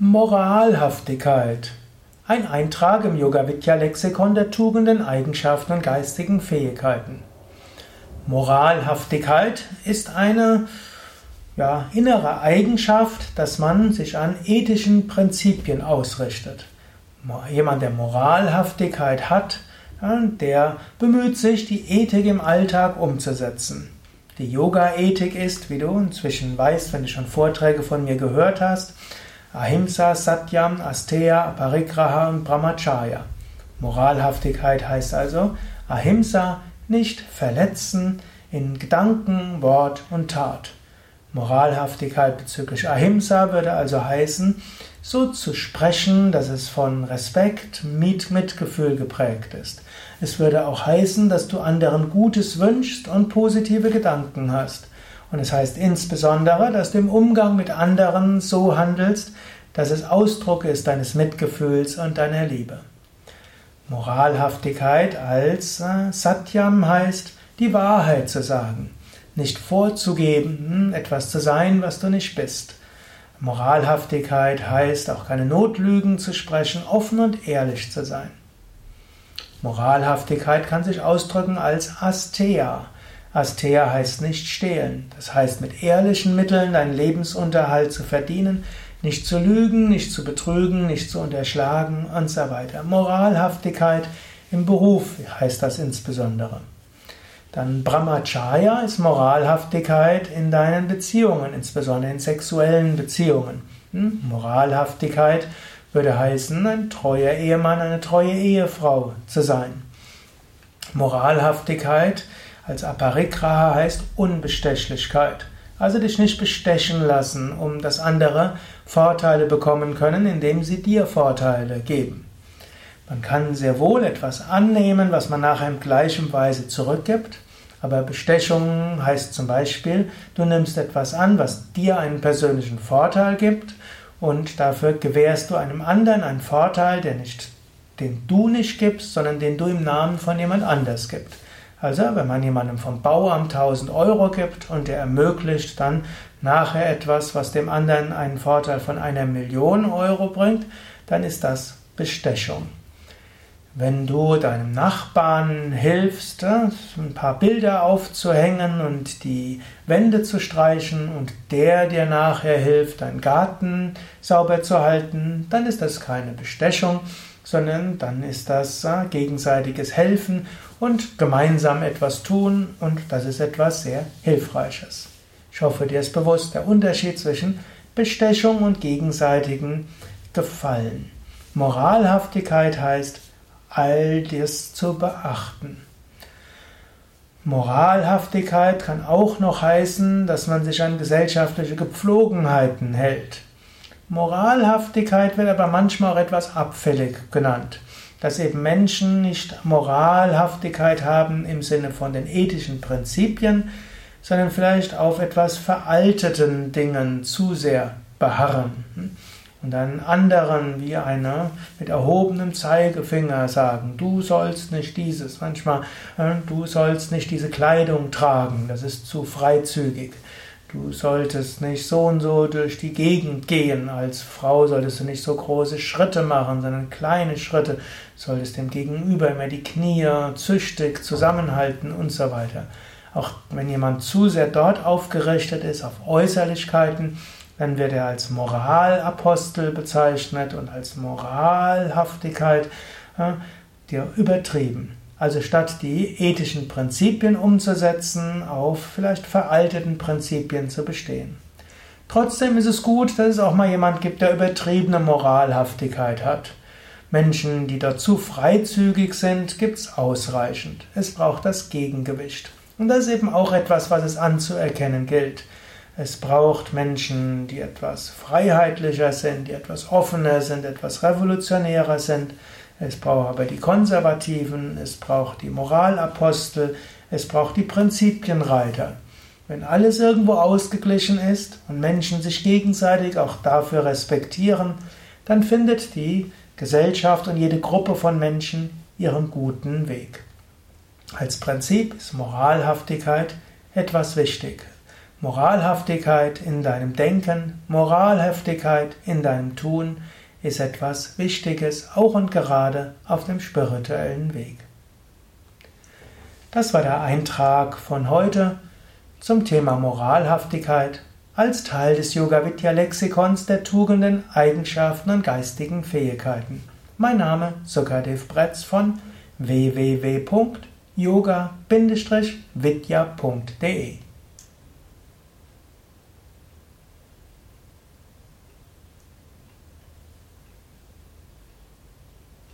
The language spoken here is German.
Moralhaftigkeit. Ein Eintrag im Yoga Vidya Lexikon der Tugenden, Eigenschaften und geistigen Fähigkeiten. Moralhaftigkeit ist eine ja, innere Eigenschaft, dass man sich an ethischen Prinzipien ausrichtet. Jemand, der Moralhaftigkeit hat, der bemüht sich, die Ethik im Alltag umzusetzen. Die Yoga-Ethik ist, wie du inzwischen weißt, wenn du schon Vorträge von mir gehört hast, Ahimsa, Satyam, Asteya, Parigraha und Brahmacharya. Moralhaftigkeit heißt also Ahimsa, nicht verletzen in Gedanken, Wort und Tat. Moralhaftigkeit bezüglich Ahimsa würde also heißen, so zu sprechen, dass es von Respekt, mit Mitgefühl geprägt ist. Es würde auch heißen, dass du anderen Gutes wünschst und positive Gedanken hast. Und es heißt insbesondere, dass du im Umgang mit anderen so handelst, dass es Ausdruck ist deines Mitgefühls und deiner Liebe. Moralhaftigkeit als äh, Satyam heißt, die Wahrheit zu sagen, nicht vorzugeben, hm, etwas zu sein, was du nicht bist. Moralhaftigkeit heißt auch keine Notlügen zu sprechen, offen und ehrlich zu sein. Moralhaftigkeit kann sich ausdrücken als Asteya. Asteya heißt nicht stehlen. Das heißt, mit ehrlichen Mitteln deinen Lebensunterhalt zu verdienen, nicht zu lügen, nicht zu betrügen, nicht zu unterschlagen und so weiter. Moralhaftigkeit im Beruf heißt das insbesondere. Dann Brahmacharya ist Moralhaftigkeit in deinen Beziehungen, insbesondere in sexuellen Beziehungen. Hm? Moralhaftigkeit würde heißen, ein treuer Ehemann, eine treue Ehefrau zu sein. Moralhaftigkeit als Aparigraha heißt Unbestechlichkeit. Also dich nicht bestechen lassen, um dass andere Vorteile bekommen können, indem sie dir Vorteile geben. Man kann sehr wohl etwas annehmen, was man nachher in gleichem Weise zurückgibt, aber Bestechung heißt zum Beispiel, du nimmst etwas an, was dir einen persönlichen Vorteil gibt und dafür gewährst du einem anderen einen Vorteil, der nicht, den du nicht gibst, sondern den du im Namen von jemand anders gibst. Also, wenn man jemandem vom Bauamt 1000 Euro gibt und der ermöglicht dann nachher etwas, was dem anderen einen Vorteil von einer Million Euro bringt, dann ist das Bestechung. Wenn du deinem Nachbarn hilfst, äh, ein paar Bilder aufzuhängen und die Wände zu streichen und der dir nachher hilft, deinen Garten sauber zu halten, dann ist das keine Bestechung, sondern dann ist das äh, gegenseitiges Helfen und gemeinsam etwas tun und das ist etwas sehr Hilfreiches. Ich hoffe, dir ist bewusst der Unterschied zwischen Bestechung und gegenseitigem Gefallen. Moralhaftigkeit heißt, all das zu beachten. Moralhaftigkeit kann auch noch heißen, dass man sich an gesellschaftliche Gepflogenheiten hält. Moralhaftigkeit wird aber manchmal auch etwas abfällig genannt dass eben Menschen nicht Moralhaftigkeit haben im Sinne von den ethischen Prinzipien, sondern vielleicht auf etwas veralteten Dingen zu sehr beharren. Und dann anderen wie einer mit erhobenem Zeigefinger sagen, du sollst nicht dieses, manchmal, äh, du sollst nicht diese Kleidung tragen, das ist zu freizügig. Du solltest nicht so und so durch die Gegend gehen. Als Frau solltest du nicht so große Schritte machen, sondern kleine Schritte. Solltest dem Gegenüber immer die Knie züchtig zusammenhalten und so weiter. Auch wenn jemand zu sehr dort aufgerichtet ist auf Äußerlichkeiten, dann wird er als Moralapostel bezeichnet und als Moralhaftigkeit ja, übertrieben. Also statt die ethischen Prinzipien umzusetzen, auf vielleicht veralteten Prinzipien zu bestehen. Trotzdem ist es gut, dass es auch mal jemand gibt, der übertriebene Moralhaftigkeit hat. Menschen, die dort zu freizügig sind, gibt es ausreichend. Es braucht das Gegengewicht. Und das ist eben auch etwas, was es anzuerkennen gilt. Es braucht Menschen, die etwas freiheitlicher sind, die etwas offener sind, etwas revolutionärer sind. Es braucht aber die Konservativen, es braucht die Moralapostel, es braucht die Prinzipienreiter. Wenn alles irgendwo ausgeglichen ist und Menschen sich gegenseitig auch dafür respektieren, dann findet die Gesellschaft und jede Gruppe von Menschen ihren guten Weg. Als Prinzip ist Moralhaftigkeit etwas wichtig. Moralhaftigkeit in deinem Denken, Moralhaftigkeit in deinem Tun ist etwas Wichtiges, auch und gerade auf dem spirituellen Weg. Das war der Eintrag von heute zum Thema Moralhaftigkeit als Teil des Yoga Vidya Lexikons der Tugenden, Eigenschaften und geistigen Fähigkeiten. Mein Name Sukadev Bretz von www.yoga-vidya.de